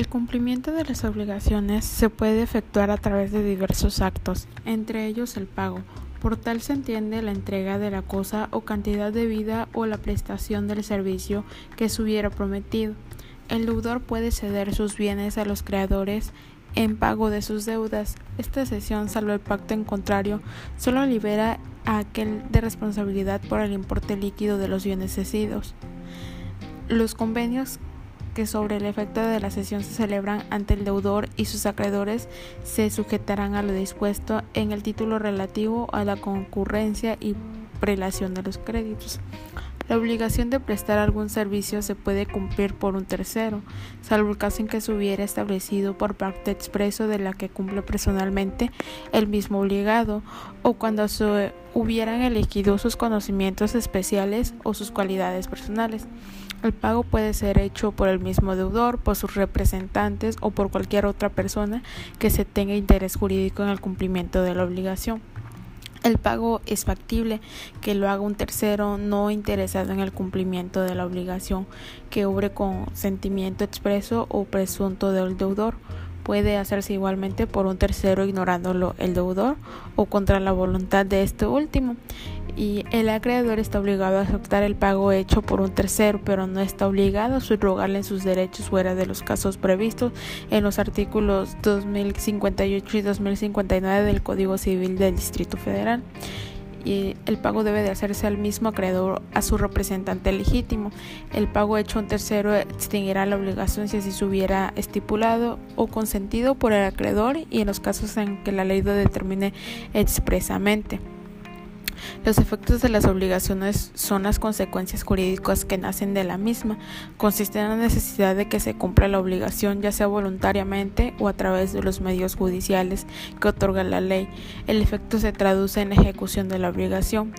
El cumplimiento de las obligaciones se puede efectuar a través de diversos actos, entre ellos el pago. Por tal se entiende la entrega de la cosa o cantidad de vida o la prestación del servicio que se hubiera prometido. El deudor puede ceder sus bienes a los creadores en pago de sus deudas. Esta cesión, salvo el pacto en contrario, solo libera a aquel de responsabilidad por el importe líquido de los bienes cedidos. Los convenios que sobre el efecto de la cesión se celebran ante el deudor y sus acreedores se sujetarán a lo dispuesto en el título relativo a la concurrencia y prelación de los créditos. La obligación de prestar algún servicio se puede cumplir por un tercero, salvo el caso en que se hubiera establecido por parte expreso de la que cumple personalmente el mismo obligado, o cuando se hubieran elegido sus conocimientos especiales o sus cualidades personales. El pago puede ser hecho por el mismo deudor, por sus representantes o por cualquier otra persona que se tenga interés jurídico en el cumplimiento de la obligación. El pago es factible que lo haga un tercero no interesado en el cumplimiento de la obligación que obre con sentimiento expreso o presunto del deudor. Puede hacerse igualmente por un tercero ignorándolo el deudor o contra la voluntad de este último y el acreedor está obligado a aceptar el pago hecho por un tercero, pero no está obligado a subrogarle sus derechos fuera de los casos previstos en los artículos 2058 y 2059 del Código Civil del Distrito Federal. Y el pago debe de hacerse al mismo acreedor a su representante legítimo. El pago hecho a un tercero extinguirá la obligación si así se hubiera estipulado o consentido por el acreedor y en los casos en que la ley lo determine expresamente. Los efectos de las obligaciones son las consecuencias jurídicas que nacen de la misma. Consiste en la necesidad de que se cumpla la obligación, ya sea voluntariamente o a través de los medios judiciales que otorga la ley. El efecto se traduce en ejecución de la obligación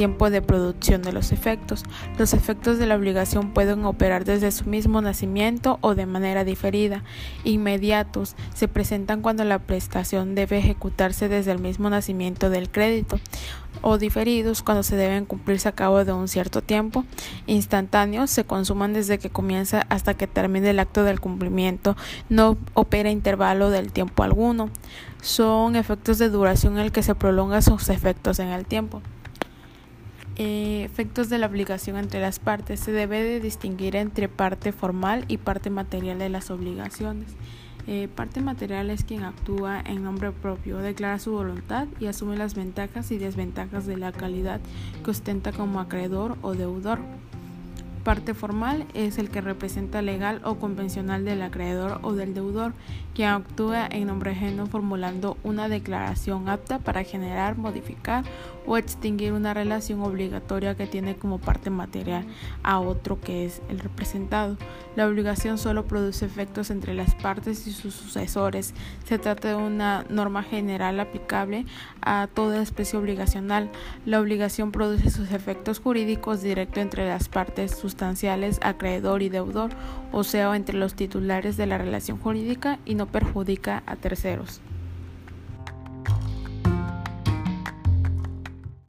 tiempo de producción de los efectos. Los efectos de la obligación pueden operar desde su mismo nacimiento o de manera diferida. Inmediatos se presentan cuando la prestación debe ejecutarse desde el mismo nacimiento del crédito o diferidos cuando se deben cumplirse a cabo de un cierto tiempo. Instantáneos se consuman desde que comienza hasta que termine el acto del cumplimiento. No opera intervalo del tiempo alguno. Son efectos de duración en el que se prolongan sus efectos en el tiempo. Eh, efectos de la obligación entre las partes. Se debe de distinguir entre parte formal y parte material de las obligaciones. Eh, parte material es quien actúa en nombre propio, declara su voluntad y asume las ventajas y desventajas de la calidad que ostenta como acreedor o deudor. Parte formal es el que representa legal o convencional del acreedor o del deudor, quien actúa en nombre ajeno formulando una declaración apta para generar, modificar o extinguir una relación obligatoria que tiene como parte material a otro que es el representado. La obligación solo produce efectos entre las partes y sus sucesores. Se trata de una norma general aplicable a toda especie obligacional. La obligación produce sus efectos jurídicos directos entre las partes sustanciales acreedor y deudor, o sea, entre los titulares de la relación jurídica y no perjudica a terceros.